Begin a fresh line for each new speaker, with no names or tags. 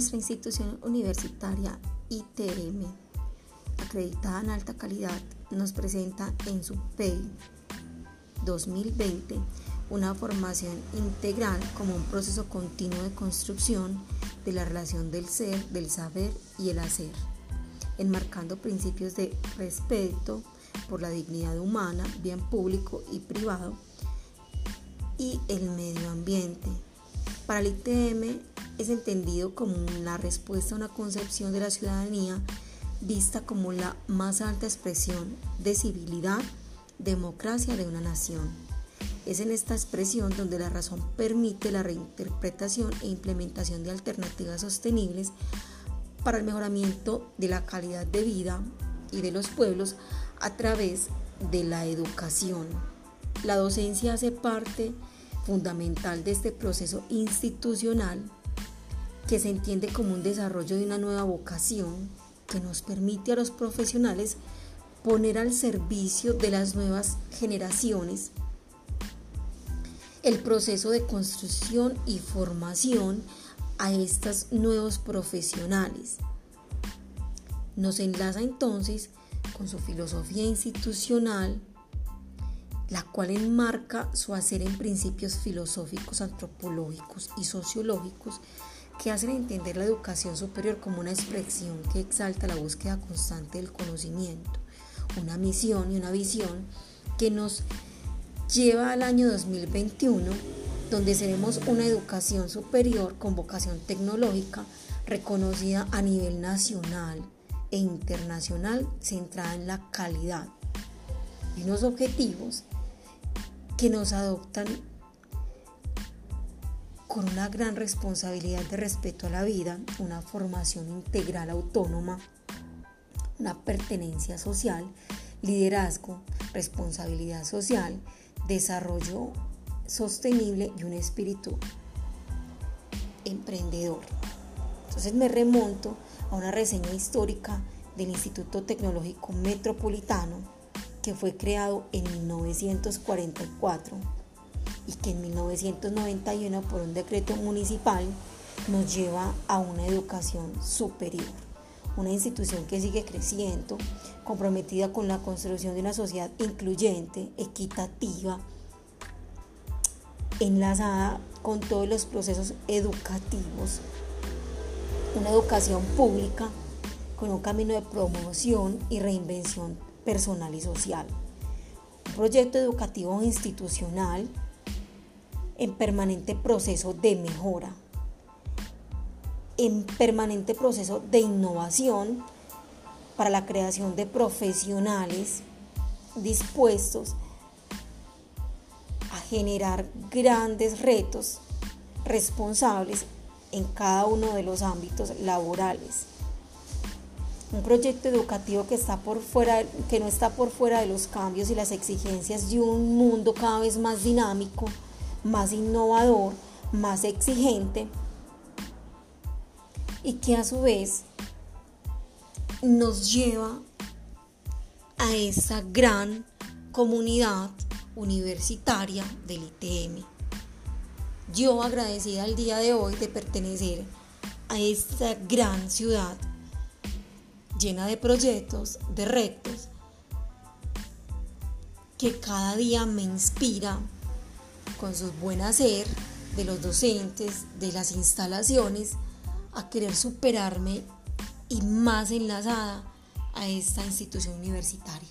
Nuestra institución universitaria ITM, acreditada en alta calidad, nos presenta en su PEI 2020 una formación integral como un proceso continuo de construcción de la relación del ser, del saber y el hacer, enmarcando principios de respeto por la dignidad humana, bien público y privado, y el medio ambiente. Para el ITM es entendido como la respuesta a una concepción de la ciudadanía vista como la más alta expresión de civilidad, democracia de una nación. Es en esta expresión donde la razón permite la reinterpretación e implementación de alternativas sostenibles para el mejoramiento de la calidad de vida y de los pueblos a través de la educación. La docencia hace parte fundamental de este proceso institucional que se entiende como un desarrollo de una nueva vocación que nos permite a los profesionales poner al servicio de las nuevas generaciones el proceso de construcción y formación a estos nuevos profesionales. Nos enlaza entonces con su filosofía institucional, la cual enmarca su hacer en principios filosóficos, antropológicos y sociológicos que hacen entender la educación superior como una expresión que exalta la búsqueda constante del conocimiento, una misión y una visión que nos lleva al año 2021, donde seremos una educación superior con vocación tecnológica reconocida a nivel nacional e internacional centrada en la calidad. Y unos objetivos que nos adoptan con una gran responsabilidad de respeto a la vida, una formación integral autónoma, una pertenencia social, liderazgo, responsabilidad social, desarrollo sostenible y un espíritu emprendedor. Entonces me remonto a una reseña histórica del Instituto Tecnológico Metropolitano que fue creado en 1944 y que en 1991 por un decreto municipal nos lleva a una educación superior, una institución que sigue creciendo, comprometida con la construcción de una sociedad incluyente, equitativa, enlazada con todos los procesos educativos, una educación pública con un camino de promoción y reinvención personal y social. Un proyecto educativo institucional en permanente proceso de mejora, en permanente proceso de innovación para la creación de profesionales dispuestos a generar grandes retos responsables en cada uno de los ámbitos laborales. Un proyecto educativo que, está por fuera, que no está por fuera de los cambios y las exigencias de un mundo cada vez más dinámico, más innovador, más exigente y que a su vez nos lleva a esa gran comunidad universitaria del ITM. Yo agradecida al día de hoy de pertenecer a esta gran ciudad llena de proyectos, de retos, que cada día me inspira con su buen hacer de los docentes, de las instalaciones, a querer superarme y más enlazada a esta institución universitaria.